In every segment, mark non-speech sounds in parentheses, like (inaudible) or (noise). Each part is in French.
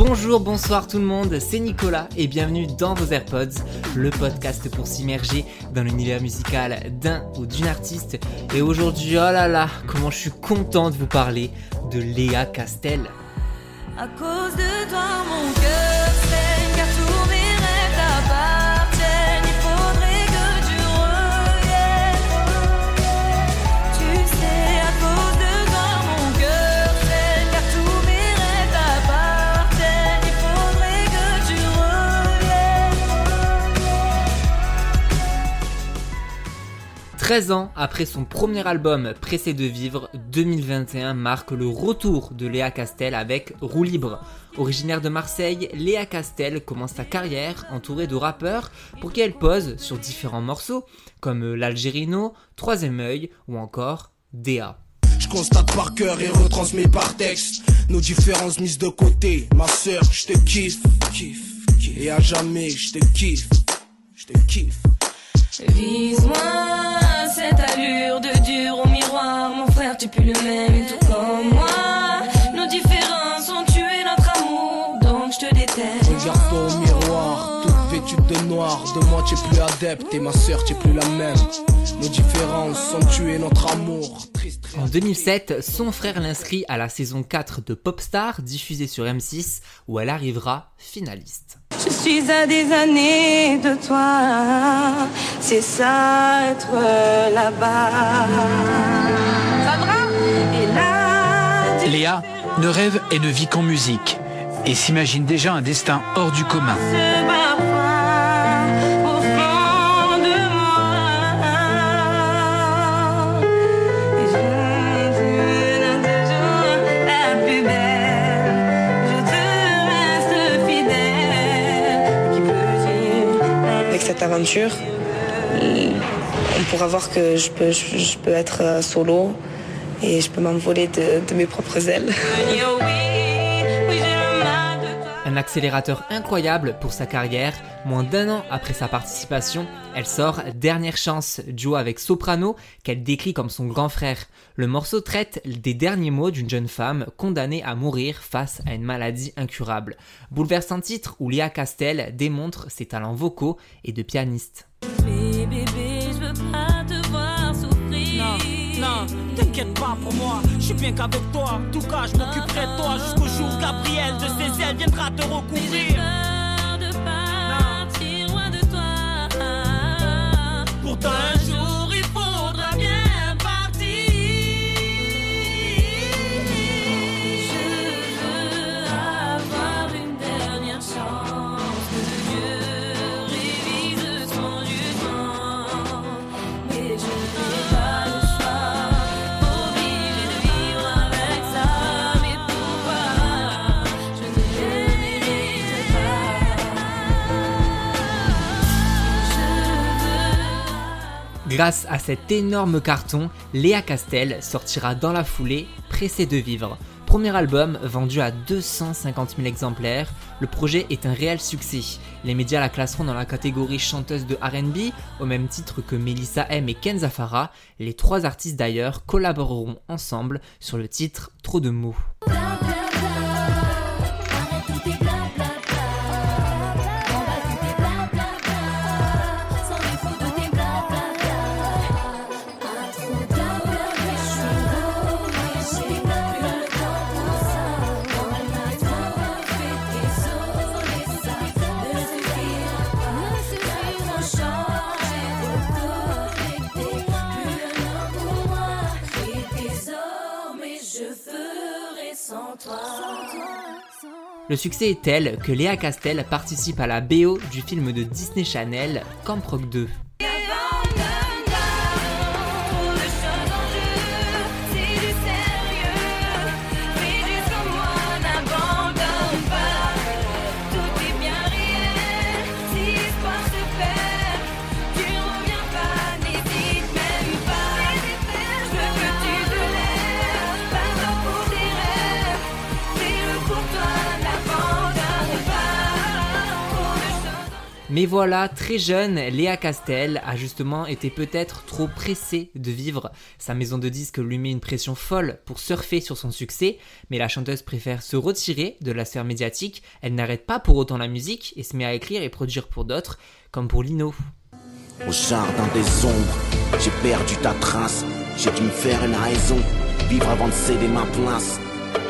Bonjour, bonsoir tout le monde, c'est Nicolas et bienvenue dans vos AirPods, le podcast pour s'immerger dans l'univers musical d'un ou d'une artiste. Et aujourd'hui, oh là là, comment je suis content de vous parler de Léa Castel. À cause de toi, mon cœur 13 ans après son premier album Pressé de vivre, 2021 marque le retour de Léa Castel avec Roue libre. Originaire de Marseille, Léa Castel commence sa carrière entourée de rappeurs pour qui elle pose sur différents morceaux comme L'Algérino, Troisième œil ou encore DA. Je constate par cœur et retransmets par texte nos différences mises de côté. Ma sœur, je te kiffe, kiffe, kiffe. Et à jamais, je te kiffe, je te kiffe. Vise-moi cette allure de dur au miroir. Mon frère, tu pues le même, tout comme moi. De moi, tu es plus adepte et ma sœur, tu es plus la même. Nos différences ont tué notre amour. En 2007, son frère l'inscrit à la saison 4 de Popstar, diffusée sur M6, où elle arrivera finaliste. Je suis à des années de toi. C'est ça, être là-bas. Et là, Léa ne rêve et ne vit qu'en musique et s'imagine déjà un destin hors du commun. On pourra voir que je peux, être euh, solo et je peux m'envoler de mes propres ailes. (laughs) Un accélérateur incroyable pour sa carrière. Moins d'un an après sa participation, elle sort Dernière Chance, duo avec Soprano, qu'elle décrit comme son grand frère. Le morceau traite des derniers mots d'une jeune femme condamnée à mourir face à une maladie incurable. Bouleversant titre où Léa Castel démontre ses talents vocaux et de pianiste. Mais bébé, je veux pas te voir souffrir. Non, t'inquiète pas pour moi, je bien qu'avec toi. En tout cas, je m'occuperai de toi jusqu'au jour où Gabriel de ses ailes viendra te recouvrir. peur de partir loin de toi. Pourtant, Grâce à cet énorme carton, Léa Castel sortira dans la foulée Pressé de vivre. Premier album vendu à 250 000 exemplaires, le projet est un réel succès. Les médias la classeront dans la catégorie chanteuse de RB, au même titre que Melissa M et Kenza Farah. Les trois artistes d'ailleurs collaboreront ensemble sur le titre Trop de mots. Le succès est tel que Léa Castel participe à la BO du film de Disney Channel Camp Rock 2. Mais voilà, très jeune, Léa Castel a justement été peut-être trop pressée de vivre. Sa maison de disques lui met une pression folle pour surfer sur son succès, mais la chanteuse préfère se retirer de la sphère médiatique. Elle n'arrête pas pour autant la musique et se met à écrire et produire pour d'autres, comme pour Lino. Au jardin des ombres, j'ai perdu ta trace. J'ai dû me faire une raison, vivre avant de céder ma place.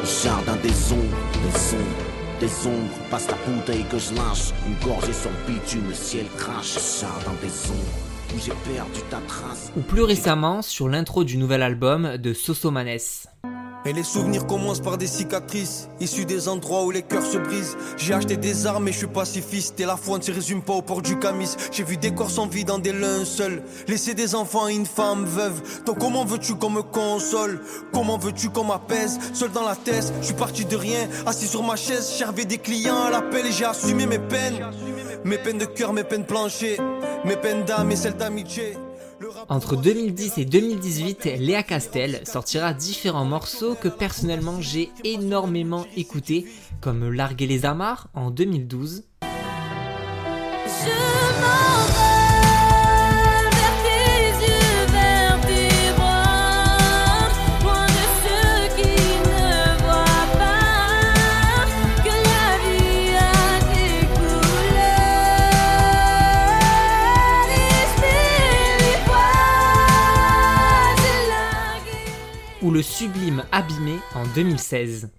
Au jardin des ombres, des ombres, des ombres. Passe la bouteille que je lâche. Une gorgée sur le bitume, le ciel crache. Jardin des ombres, où j'ai perdu ta trace. Ou plus récemment sur l'intro du nouvel album de Sosomanes. Et les souvenirs commencent par des cicatrices, issues des endroits où les cœurs se brisent. J'ai acheté des armes et je suis pacifiste. Et la foi ne se résume pas au port du camis. J'ai vu des corps sans vie dans des linceuls. Laisser des enfants et une femme veuve. Donc comment veux-tu qu'on me console? Comment veux-tu qu'on m'apaise? Seul dans la thèse, je suis parti de rien. Assis sur ma chaise, j'avais des clients à l'appel et j'ai assumé mes peines. Mes peines de cœur, mes peines planchées. Mes peines d'âme et celles d'amitié. Entre 2010 et 2018, Léa Castel sortira différents morceaux que personnellement j'ai énormément écoutés, comme Larguer les amarres en 2012, Je ou le sublime Abîmé en 2016.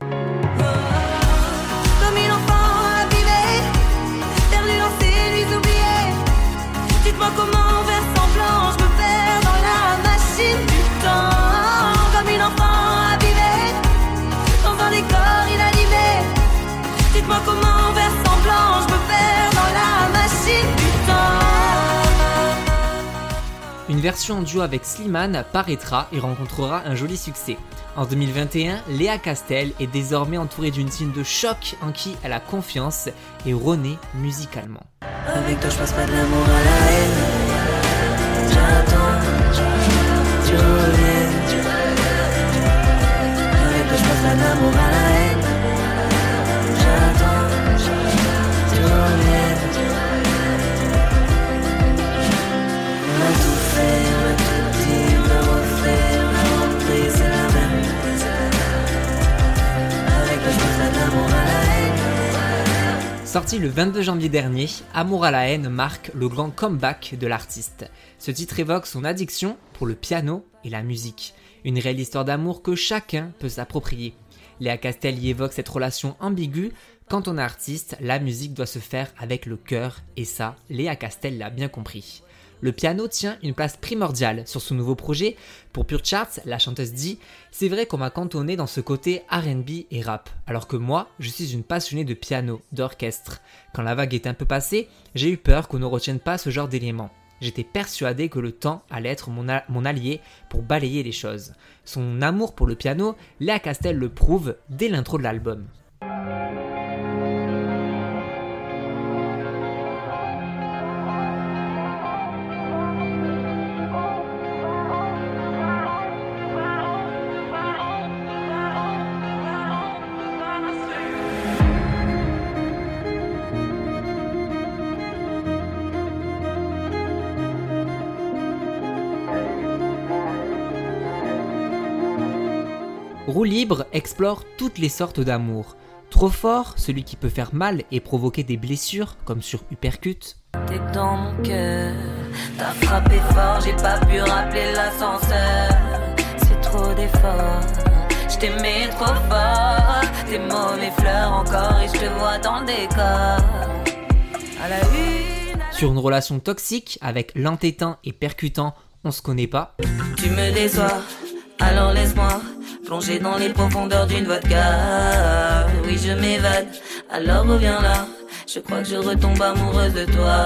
Une version en duo avec Slimane paraîtra et rencontrera un joli succès. En 2021, Léa Castel est désormais entourée d'une team de choc en qui elle a confiance et renaît musicalement. Avec toi, je passe pas de l'amour à la haine. J'attends, tu. Avec toi, je passe pas de l'amour à la. Sorti le 22 janvier dernier, Amour à la haine marque le grand comeback de l'artiste. Ce titre évoque son addiction pour le piano et la musique. Une réelle histoire d'amour que chacun peut s'approprier. Léa Castel y évoque cette relation ambiguë. Quand on est artiste, la musique doit se faire avec le cœur, et ça, Léa Castel l'a bien compris. Le piano tient une place primordiale sur son nouveau projet. Pour Pure Charts, la chanteuse dit C'est vrai qu'on m'a cantonné dans ce côté RB et rap, alors que moi, je suis une passionnée de piano, d'orchestre. Quand la vague est un peu passée, j'ai eu peur qu'on ne retienne pas ce genre d'éléments. J'étais persuadé que le temps allait être mon, mon allié pour balayer les choses. Son amour pour le piano, Léa Castel le prouve dès l'intro de l'album. Roue libre explore toutes les sortes d'amour. Trop fort, celui qui peut faire mal et provoquer des blessures, comme sur Uppercut. T'es dans mon cœur, t'as frappé fort, j'ai pas pu rappeler l'ascenseur. C'est trop d'efforts, je t'aimais trop fort. Tes mauvais fleurs encore et je te vois dans le décor. À la une, Sur une relation toxique avec l'entêtant et percutant, on se connaît pas. tu me déçois, plonger dans les profondeurs d'une vodka. Oui, je m'évade, alors reviens là. Je crois que je retombe amoureuse de toi.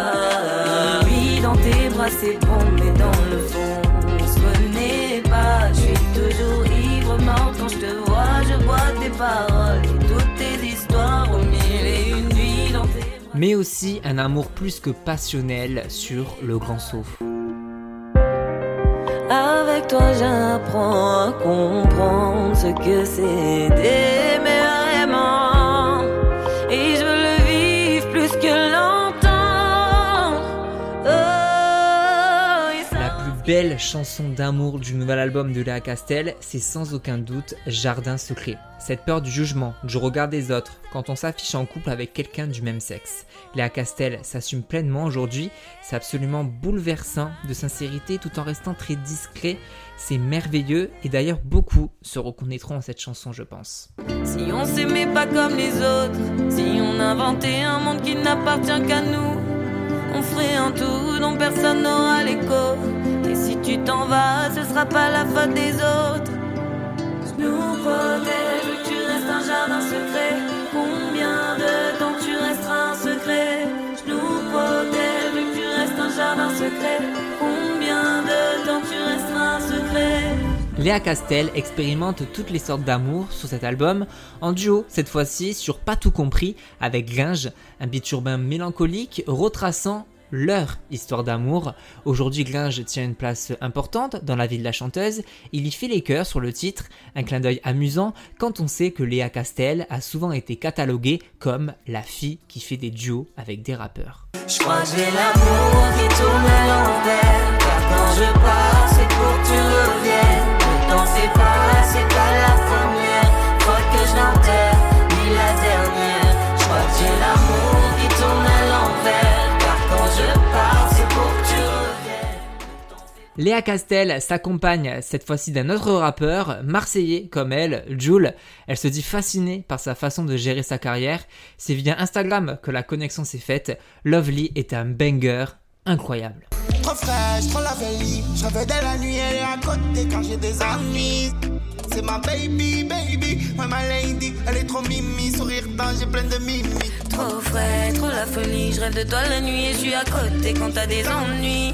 Oui, dans tes bras c'est bon, mais dans le fond, on se connaît pas. Je suis toujours ivre, mort quand je te vois. Je vois tes paroles et toutes tes histoires au mille et une nuits dans tes bras. Mais aussi un amour plus que passionnel sur le grand saut. Avec toi, j'apprends à comprendre ce que c'est d'aimer belle chanson d'amour du nouvel album de Léa Castel, c'est sans aucun doute Jardin secret. Cette peur du jugement, du regard des autres, quand on s'affiche en couple avec quelqu'un du même sexe. Léa Castel s'assume pleinement aujourd'hui, c'est absolument bouleversant de sincérité tout en restant très discret, c'est merveilleux et d'ailleurs beaucoup se reconnaîtront en cette chanson je pense. Si on s'aimait pas comme les autres, si on inventait un monde qui n'appartient qu'à nous, on ferait un tout dont personne n'aura l'écho. Si tu t'en vas, ce sera pas la faute des autres. Je nous protège, tu restes un jardin secret. Combien de temps tu resteras un secret? Je nous protège, tu restes un jardin secret. Combien de temps tu resteras un secret? Léa Castel expérimente toutes les sortes d'amour sur cet album, en duo cette fois-ci sur Pas tout compris avec Gringe, un beat urbain mélancolique retraçant leur histoire d'amour. Aujourd'hui, Gringe tient une place importante dans la vie de la chanteuse. Il y fait les cœurs sur le titre, un clin d'œil amusant quand on sait que Léa Castel a souvent été cataloguée comme la fille qui fait des duos avec des rappeurs. Quand je pars, c'est pour tu reviennes. Léa Castel s'accompagne cette fois-ci d'un autre rappeur, marseillais comme elle, Jules. Elle se dit fascinée par sa façon de gérer sa carrière. C'est via Instagram que la connexion s'est faite. Lovely est un banger incroyable. Trop fraîche, trop la. Je rêve de la nuit, elle est à côté quand j'ai des ennuis. C'est ma baby, baby, ouais ma lady. Elle est trop mimi, sourire j'ai plein de mimi. Trop frais, trop la folie. Je rêve de toi la nuit et je suis à côté quand t'as des ennuis.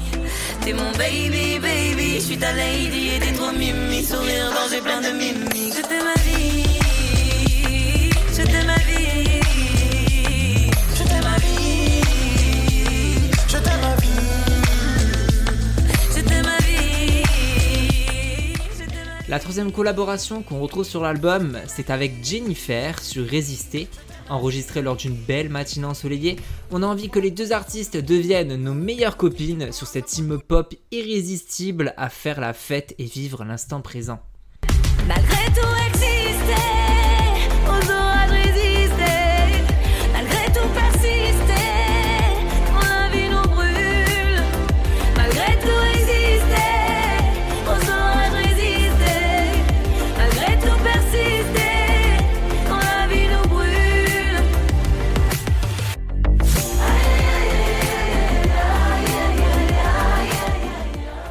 T'es mon baby, baby. Je suis ta lady et t'es trop mimi. Sourire j'ai plein de mimi. Je t'aime ma vie. Je t'aime ma vie. Je t'aime ma vie. Je ma vie. La troisième collaboration qu'on retrouve sur l'album, c'est avec Jennifer sur Résister. Enregistré lors d'une belle matinée ensoleillée, on a envie que les deux artistes deviennent nos meilleures copines sur cette hymne pop irrésistible à faire la fête et vivre l'instant présent.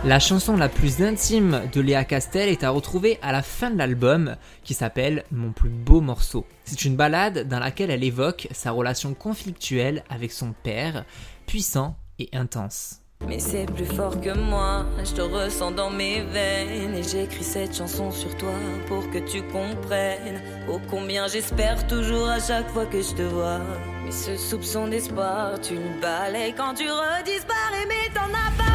La chanson la plus intime de Léa Castel est à retrouver à la fin de l'album qui s'appelle Mon plus beau morceau. C'est une ballade dans laquelle elle évoque sa relation conflictuelle avec son père, puissant et intense. Mais c'est plus fort que moi, je te ressens dans mes veines Et j'écris cette chanson sur toi pour que tu comprennes Oh combien j'espère toujours à chaque fois que je te vois Mais ce soupçon d'espoir, tu le balayes quand tu redisparais Mais t'en as pas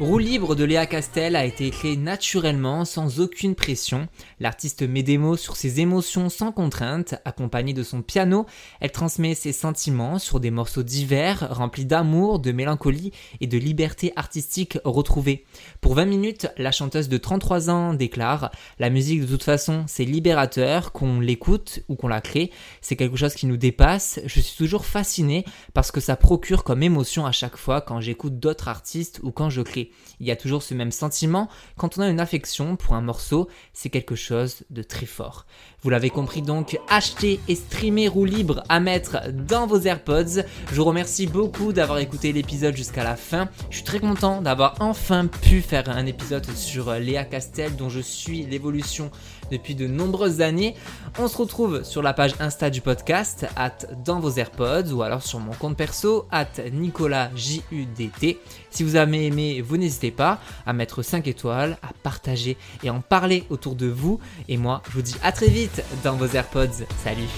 Roue libre de Léa Castel a été créé naturellement, sans aucune pression. L'artiste met des mots sur ses émotions sans contrainte, accompagnée de son piano. Elle transmet ses sentiments sur des morceaux divers, remplis d'amour, de mélancolie et de liberté artistique retrouvée. Pour 20 minutes, la chanteuse de 33 ans déclare La musique de toute façon, c'est libérateur, qu'on l'écoute ou qu'on la crée. C'est quelque chose qui nous dépasse. Je suis toujours fasciné parce que ça procure comme émotion à chaque fois quand j'écoute d'autres artistes ou quand je crée. Il y a toujours ce même sentiment. Quand on a une affection pour un morceau, c'est quelque chose de très fort. Vous l'avez compris donc, achetez et streamez roue libre à mettre dans vos AirPods. Je vous remercie beaucoup d'avoir écouté l'épisode jusqu'à la fin. Je suis très content d'avoir enfin pu faire un épisode sur Léa Castel dont je suis l'évolution depuis de nombreuses années. On se retrouve sur la page Insta du podcast, at dans vos AirPods, ou alors sur mon compte perso, at NicolasJUDT. Si vous avez aimé, vous n'hésitez pas à mettre 5 étoiles, à partager et en parler autour de vous. Et moi, je vous dis à très vite dans vos AirPods. Salut